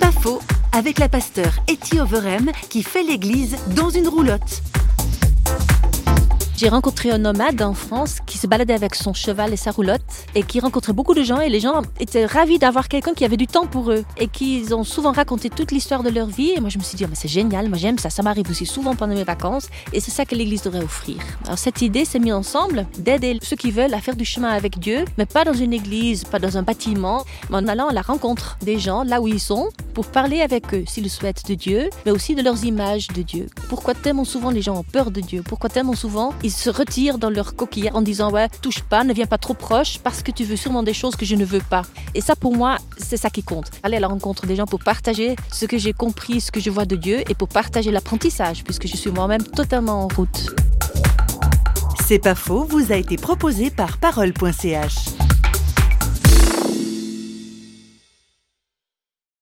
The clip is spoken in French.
pas faux, avec la pasteur Etty Overem qui fait l'église dans une roulotte. J'ai rencontré un nomade en France qui se baladait avec son cheval et sa roulotte et qui rencontrait beaucoup de gens et les gens étaient ravis d'avoir quelqu'un qui avait du temps pour eux et qui ont souvent raconté toute l'histoire de leur vie et moi je me suis dit oh, mais c'est génial, moi j'aime ça, ça m'arrive aussi souvent pendant mes vacances et c'est ça que l'église devrait offrir. Alors cette idée s'est mise ensemble d'aider ceux qui veulent à faire du chemin avec Dieu mais pas dans une église, pas dans un bâtiment, mais en allant à la rencontre des gens là où ils sont pour parler avec eux s'ils le souhaitent de Dieu mais aussi de leurs images de Dieu. Pourquoi tellement souvent les gens ont peur de Dieu? Pourquoi tellement souvent se retirent dans leur coquille en disant ouais, touche pas, ne viens pas trop proche parce que tu veux sûrement des choses que je ne veux pas. Et ça pour moi, c'est ça qui compte. Aller à la rencontre des gens pour partager ce que j'ai compris, ce que je vois de Dieu et pour partager l'apprentissage puisque je suis moi-même totalement en route. C'est pas faux, vous a été proposé par parole.ch.